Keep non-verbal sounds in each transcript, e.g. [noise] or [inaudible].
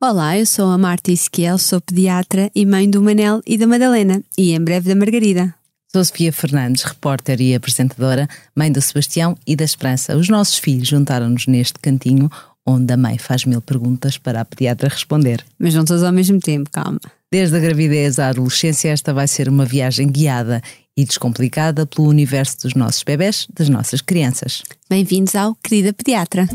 Olá, eu sou a Marta Esquiel, sou pediatra e mãe do Manel e da Madalena e em breve da Margarida. Sou Sofia Fernandes, repórter e apresentadora, mãe do Sebastião e da Esperança. Os nossos filhos juntaram-nos neste cantinho onde a mãe faz mil perguntas para a pediatra responder. Mas não todos ao mesmo tempo, calma. Desde a gravidez à adolescência, esta vai ser uma viagem guiada e descomplicada pelo universo dos nossos bebés, das nossas crianças. Bem-vindos ao Querida Pediatra.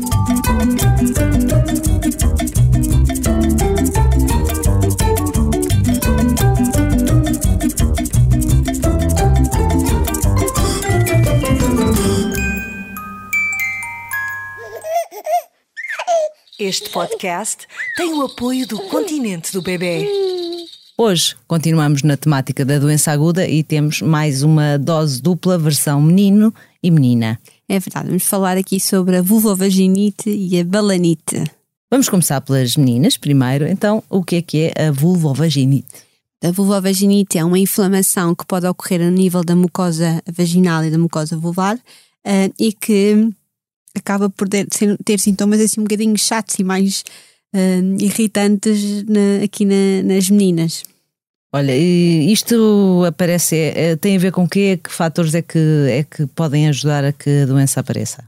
Este podcast tem o apoio do Continente do Bebê. Hoje continuamos na temática da doença aguda e temos mais uma dose dupla versão menino e menina. É verdade, vamos falar aqui sobre a vulvovaginite e a balanite. Vamos começar pelas meninas primeiro. Então, o que é que é a vulvovaginite? A vulvovaginite é uma inflamação que pode ocorrer no nível da mucosa vaginal e da mucosa vulvar uh, e que acaba por ter, ter, sintomas assim um bocadinho chatos e mais uh, irritantes na, aqui na, nas meninas. Olha, isto aparece, é, tem a ver com quê? Que fatores é que, é que podem ajudar a que a doença apareça?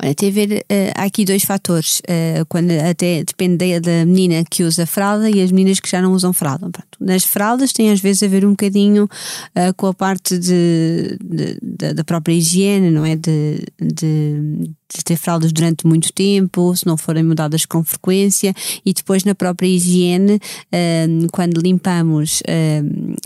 Olha, tem a ver, uh, há aqui dois fatores, uh, quando até depende da, menina que usa fralda e as meninas que já não usam fralda. Pronto. Nas fraldas tem às vezes a ver um bocadinho uh, com a parte de, de, de, da própria higiene, não é? De, de, de ter fraldas durante muito tempo, se não forem mudadas com frequência, e depois na própria higiene, quando limpamos,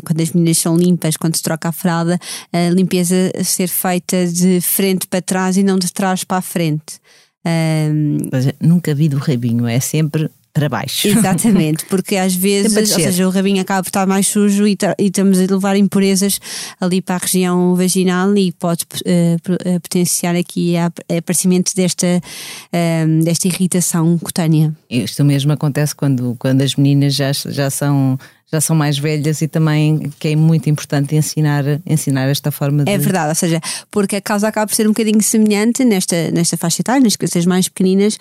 quando as meninas são limpas, quando se troca a fralda, a limpeza ser feita de frente para trás e não de trás para a frente. Um, nunca vi do rabinho, é sempre para baixo. Exatamente, porque às [laughs] vezes, ou seja, o rabinho acaba por estar mais sujo e, e estamos a levar impurezas ali para a região vaginal e pode uh, potenciar aqui o aparecimento desta, uh, desta irritação cutânea. Isto mesmo acontece quando, quando as meninas já, já são já são mais velhas e também que é muito importante ensinar, ensinar esta forma de. É verdade, ou seja, porque a causa acaba por ser um bocadinho semelhante nesta, nesta faixa etária, nas crianças mais pequeninas,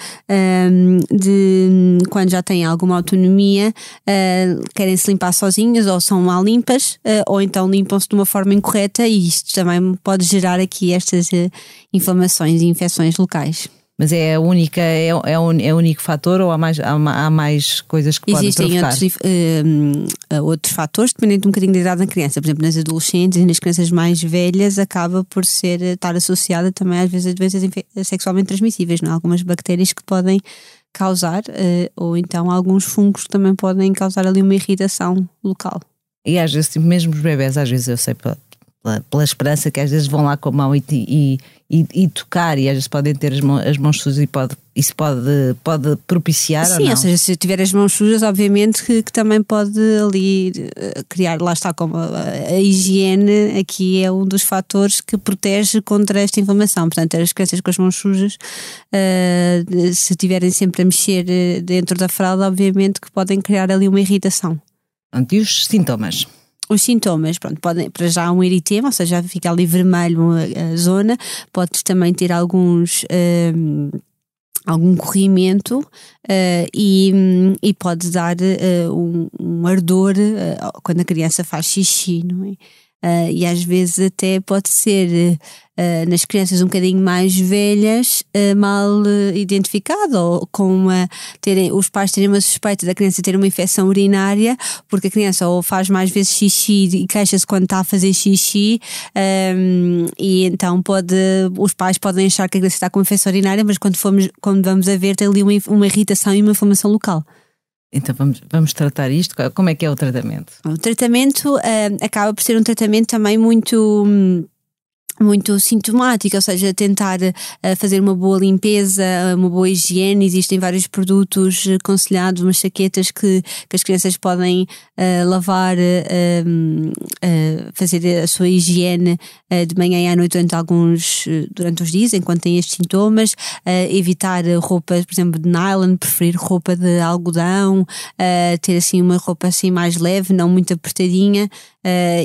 de quando já têm alguma autonomia, uh, querem se limpar sozinhas ou são mal limpas, uh, ou então limpam-se de uma forma incorreta e isto também pode gerar aqui estas uh, inflamações e infecções locais. Mas é a única, é, é, é o único fator ou há mais, há, há mais coisas que Existem podem provocar? Existem outros, uh, outros fatores, dependendo um bocadinho da idade da criança. Por exemplo, nas adolescentes e nas crianças mais velhas acaba por ser, estar associada também às vezes a doenças sexualmente transmissíveis, não? É? algumas bactérias que podem causar, uh, ou então alguns fungos que também podem causar ali uma irritação local. E às vezes, tipo, mesmo os bebés, às vezes eu sei pela, pela, esperança que às vezes vão lá com a mão e, e, e, e tocar e às vezes podem ter as mãos, as mãos sujas e pode, isso pode, pode propiciar Sim, ou, ou seja, se tiver as mãos sujas, obviamente que, que também pode ali eh, criar, lá está como a, a, higiene aqui é um dos fatores que protege contra esta inflamação, portanto as crianças com as mãos sujas uh, se estiverem sempre a mexer eh, dentro da fralda, obviamente que podem criar ali uma irritação. E os sintomas? Os sintomas, pronto, podem, para já um eritema, ou seja, fica ali vermelho a, zona, pode também ter alguns. Um, algum corrimento uh, e, e pode dar uh, um, um, ardor uh, quando a criança faz xixi, não é? Uh, e às vezes até pode ser uh, nas crianças um bocadinho mais velhas uh, mal identificado ou com uma, terem, os pais terem uma suspeita da criança ter uma infecção urinária porque a criança ou faz mais vezes xixi e queixa-se quando está a fazer xixi um, e então pode os pais podem achar que a criança está com infecção urinária mas quando, fomos, quando vamos a ver tem ali uma, uma irritação e uma inflamação local. Então vamos, vamos tratar isto. Como é que é o tratamento? O tratamento uh, acaba por ser um tratamento também muito. Muito sintomática, ou seja, tentar uh, fazer uma boa limpeza, uma boa higiene. Existem vários produtos aconselhados, umas chaquetas que, que as crianças podem uh, lavar, uh, fazer a sua higiene de manhã e à noite durante alguns durante os dias, enquanto têm estes sintomas. evitar roupas, por exemplo, de nylon, preferir roupa de algodão, ter assim uma roupa assim mais leve, não muito apertadinha.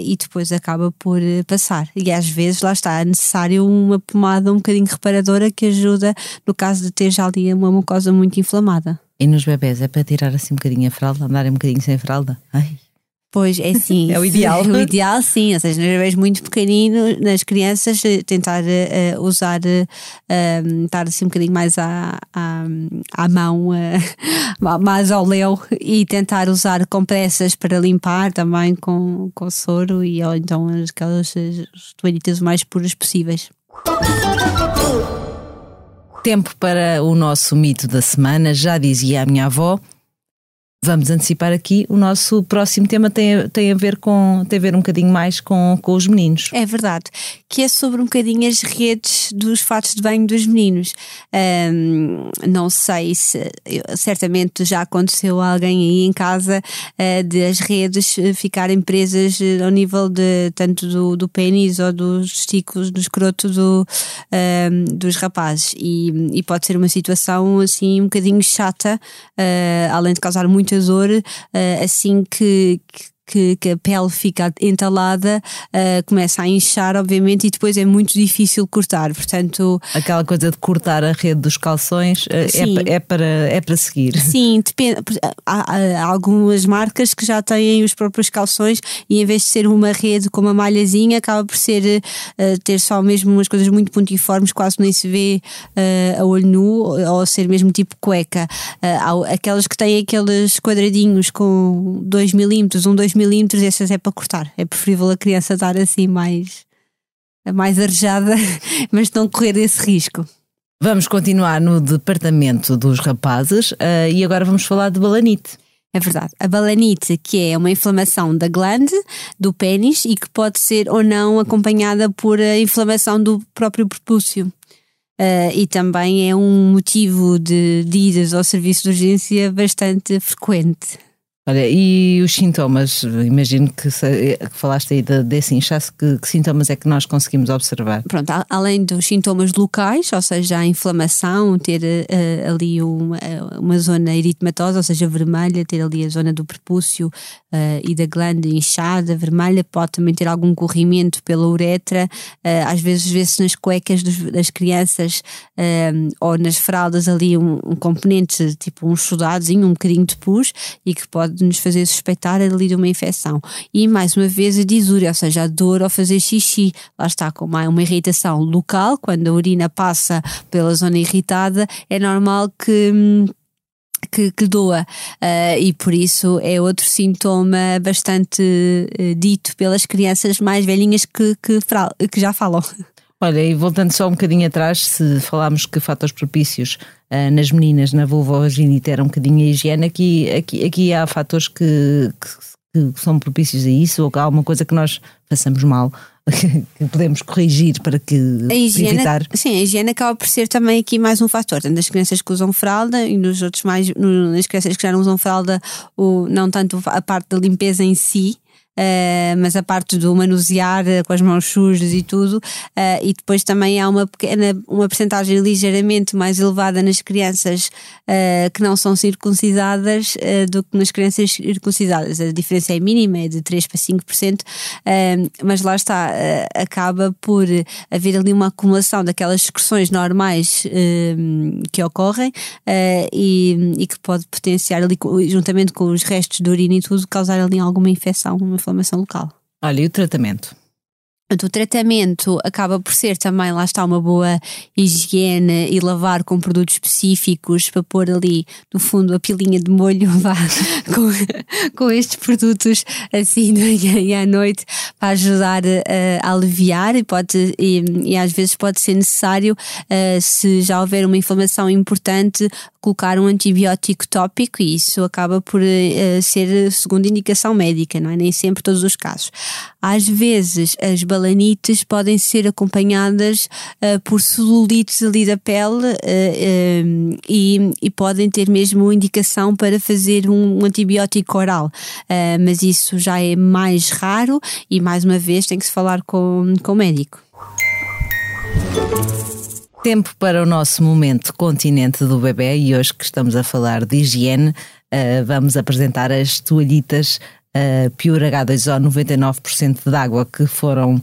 e depois acaba por passar. E às vezes lá está necessário uma pomada um bocadinho reparadora que ajuda no caso de ter já ali uma mucosa muito inflamada. E nos bebés é para tirar assim um bocadinho a fralda, andarem um bocadinho sem fralda? Ai. Pois é sim. [laughs] É o ideal. [laughs] o ideal sim, ou seja, nos bebês muito pequeninos, nas crianças, eh, tentar uh, usar, uh, estar assim um bocadinho mais à, à, à mão, [laughs] uh, mais ao léu e tentar usar compressas para limpar também com, com soro e ou então aquelas toalhitas mais puras possíveis. Tempo para o nosso mito da semana, já dizia a minha avó. Vamos antecipar aqui, o nosso próximo tema tem, tem, a, ver com, tem a ver um bocadinho mais com, com os meninos. É verdade, que é sobre um bocadinho as redes dos fatos de banho dos meninos. Um, não sei se, certamente já aconteceu alguém aí em casa uh, de as redes ficarem presas ao nível de tanto do, do pênis ou dos testículos, do escroto do, um, dos rapazes. E, e, pode ser uma situação assim um bocadinho chata, uh, além de causar muito uh, assim que, que que, que a pele fica entalada, uh, começa a inchar, obviamente, e depois é muito difícil cortar. Portanto, aquela coisa de cortar a rede dos calções uh, é, é, para, é para seguir. [laughs] Sim, depende. Há, há, algumas marcas que já têm os próprios calções e em vez de ser uma rede com uma malhazinha, acaba por ser uh, ter só mesmo umas coisas muito pontiformes, quase nem se vê a olho nu, ou ser mesmo tipo cueca. aquelas que têm aqueles quadradinhos com 2 milímetros, um 2 milímetros, essas é para cortar. É preferível a criança estar assim mais, mais arejada, [laughs] mas não correr esse risco. Vamos continuar no departamento dos rapazes uh, e agora vamos falar de balanite. É verdade. A balanite, que é uma inflamação da glande, do pênis, e que pode ser ou não acompanhada por a inflamação do próprio prepúcio. Uh, e também é um motivo de, de idas ao serviço de urgência bastante frequente. Olha, e os sintomas, imagino que, se, que falaste aí de, desse inchaço, que, que, sintomas é que nós conseguimos observar? Pronto, além dos sintomas locais, ou seja, a inflamação, ter uh, ali uma, uma zona eritematosa, ou seja, vermelha, ter ali a zona do prepúcio uh, e da glândula inchada, vermelha, pode também ter algum corrimento pela uretra, uh, às vezes vê-se nas cuecas dos, das crianças ou nas fraldas ali um, um componente, tipo um sudadozinho, um bocadinho de pus, e que pode pode nos fazer suspeitar ali de uma infecção. E mais uma vez a disúria, ou seja, a dor ao fazer xixi. Lá está, como há uma irritação local, quando a urina passa pela zona irritada, é normal que. Que, que, doa uh, e por isso é outro sintoma bastante uh, dito pelas crianças mais velhinhas que, que, que já falam. [laughs] Olha, e voltando só um bocadinho atrás, se falámos que fatores propícios uh, nas meninas, na vulvovaginite, era um bocadinho a higiene, aqui, aqui, aqui há fatores que, que, que são propícios a isso, ou que há alguma coisa que nós façamos mal [laughs] que podemos corrigir para que a higiene, evitar. Sim, a higiene acaba por ser também aqui mais um fator. Tanto das crianças que usam fralda e nos outros mais, nas crianças que já não usam fralda, o, não tanto a parte da limpeza em si, uh, mas a parte do manusear uh, com as mãos sujas e tudo, uh, e depois também há uma pequena, uma percentagem ligeiramente mais elevada nas crianças que não são circuncisadas do que nas crianças circuncisadas. A diferença é mínima, é de 3 para 5%, mas lá está, acaba por haver ali uma acumulação daquelas excreções normais que ocorrem e, e, que pode potenciar ali, juntamente com os restos de urina e tudo, causar ali alguma infecção, uma inflamação local. Olha, e o tratamento? O tratamento acaba por ser também, lá está, uma boa higiene e lavar com produtos específicos para pôr ali, no fundo, a pilinha de molho [laughs] vá, com, com estes produtos assim de manhã e à noite para ajudar a, a aliviar e, pode, e, e, às vezes pode ser necessário, uh, se já houver uma inflamação importante, colocar um antibiótico tópico e isso acaba por uh, ser segunda indicação médica, não é? Nem sempre todos os casos. Às vezes as balanites podem ser acompanhadas uh, por celulites ali da pele uh, e, e, podem ter mesmo indicação para fazer um, um antibiótico oral, mas isso já é mais raro e mais uma vez tem que se falar com, com o médico. Tempo para o nosso momento continente do bebê e hoje que estamos a falar de higiene, uh, vamos apresentar as toalhitas uh, Pure H2O 99% de água que foram uh,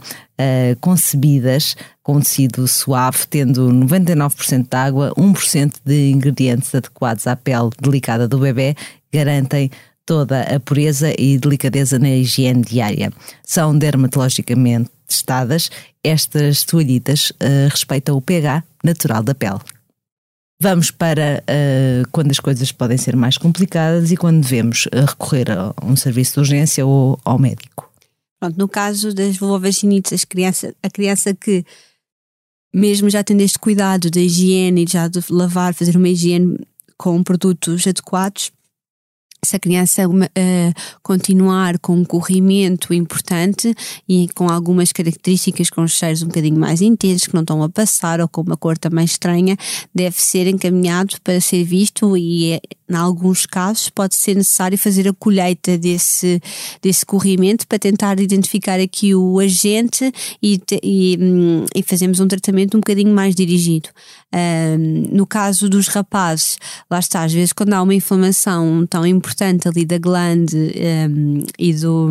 concebidas com tecido suave, tendo 99% de água, 1% de ingredientes adequados à pele delicada do bebê, garantem toda a pureza e delicadeza na higiene diária. São dermatologicamente testadas, estas toalhitas uh, respeitam o pH natural da pele. Vamos para uh, quando as coisas podem ser mais complicadas e quando devemos uh, recorrer a um serviço de urgência ou ao médico. Pronto, no caso das vulvovaginites, criança, a criança que mesmo já tendo este cuidado da higiene, já de lavar, fazer uma higiene com produtos adequados, se a criança uh, continuar com um corrimento importante e com algumas características com cheiros um bocadinho mais intensos, que não estão a passar ou com uma cor também estranha, deve ser encaminhado para ser visto e, é, em alguns casos, pode ser necessário fazer a colheita desse, desse corrimento para tentar identificar aqui o agente e, e, hum, e fazemos um tratamento um bocadinho mais dirigido. no caso dos rapazes, lá está, às vezes quando há uma inflamação tão importante ali da glande um, e, do,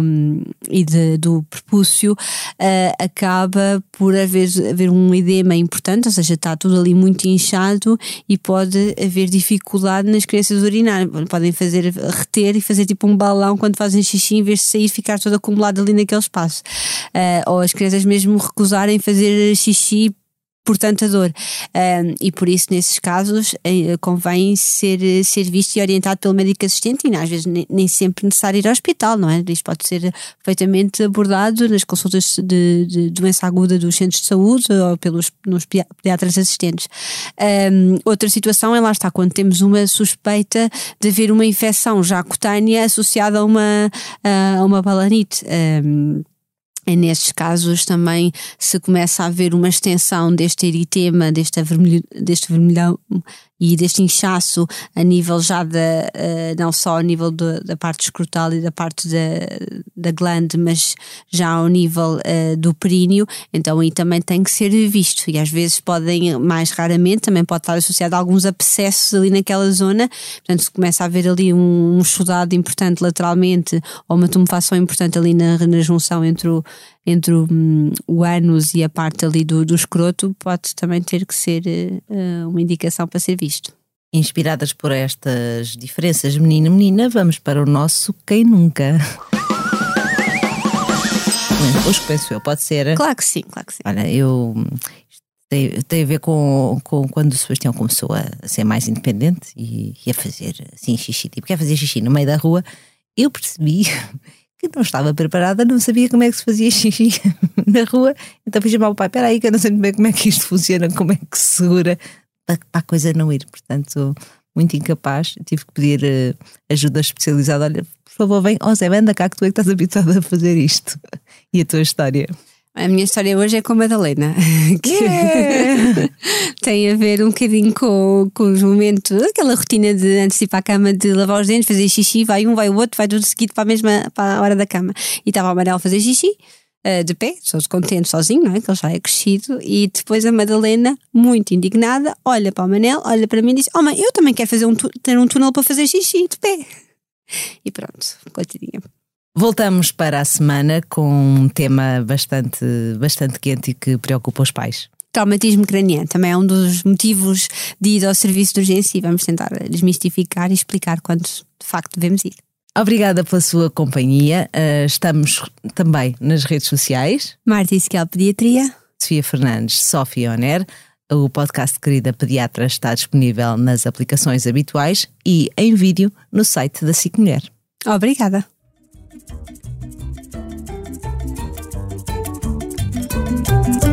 e de, do prepúcio, uh, acaba por haver, haver um edema importante, ou seja, está tudo ali muito inchado e pode haver dificuldade nas crianças urinar. Podem fazer reter e fazer tipo um balão quando fazem xixi, em vez de sair, ficar todo acumulado ali naquele espaço. Uh, ou as crianças mesmo recusarem fazer xixi por tanta dor. Um, e por isso, nesses casos, eh, convém ser, ser visto e orientado pelo médico assistente, e às vezes nem, nem, sempre necessário ir ao hospital, não é? Isto pode ser perfeitamente abordado nas consultas de, de doença aguda dos centros de saúde ou pelos nos pediatras assistentes. Um, outra situação é lá está, quando temos uma suspeita de haver uma infecção já cutânea associada a uma, a uma balanite. Um, é nestes casos também se começa a haver uma extensão deste eritema, deste, avermelho, deste vermelhão e deste inchaço a nível já da, uh, não só a nível do, da parte escrotal e da parte da, da glande, mas já ao nível uh, do períneo, então aí também tem que ser visto. E às vezes podem, mais raramente, também pode estar associado a alguns abscessos ali naquela zona, portanto se começa a haver ali um, um importante lateralmente ou uma tumefação importante ali na, na junção entre o entre o, um, o ânus e a parte ali do, do escroto, pode também ter que ser uh, uma indicação para ser visto. Inspiradas por estas diferenças menina-menina, vamos para o nosso Quem Nunca. Hoje penso eu, pode ser? Claro que sim, claro que sim. Olha, eu tem, tem a ver com, com quando o Sebastião começou a, ser mais independente e, e, a fazer assim xixi, tipo, quer fazer xixi no meio da rua, eu percebi [laughs] que não estava preparada, não sabia como é que se fazia xixi [laughs] na rua. Então fui chamar o pai: espera aí, que eu não sei bem como é que isto funciona, como é que se segura para, para a coisa não ir. Portanto, muito incapaz. Tive que pedir uh, ajuda especializada. Olha, por favor, vem, ó oh, Zé, anda cá que tu é que estás habituado a fazer isto. [laughs] E a tua história? A minha história hoje é com a Madalena, [laughs] que yeah. [laughs] tem a ver um bocadinho com, com os momentos, aquela rotina de antes de ir para a cama, de lavar os dentes, fazer xixi, vai um, vai o outro, vai tudo seguido para a mesma para a hora da cama. E estava o Amarelo a fazer xixi, uh, de pé, só contente sozinho, não é? Que ele já é crescido. E depois a Madalena, muito indignada, olha para o Manel, olha para mim e diz: Oh mãe, eu também quero fazer um, ter um túnel para fazer xixi de pé. E pronto, coitadinha. Voltamos para a semana com um tema bastante, bastante quente e que preocupa os pais. Traumatismo craniano também é um dos motivos de ir ao serviço de urgência e vamos tentar desmistificar e explicar quando de facto devemos ir. Obrigada pela sua companhia. Uh, estamos também nas redes sociais. Marta Isquiel Pediatria. Sofia Fernandes, Sofia Oner. O podcast Querida Pediatra está disponível nas aplicações habituais e em vídeo no site da SIC Mulher. Obrigada. Este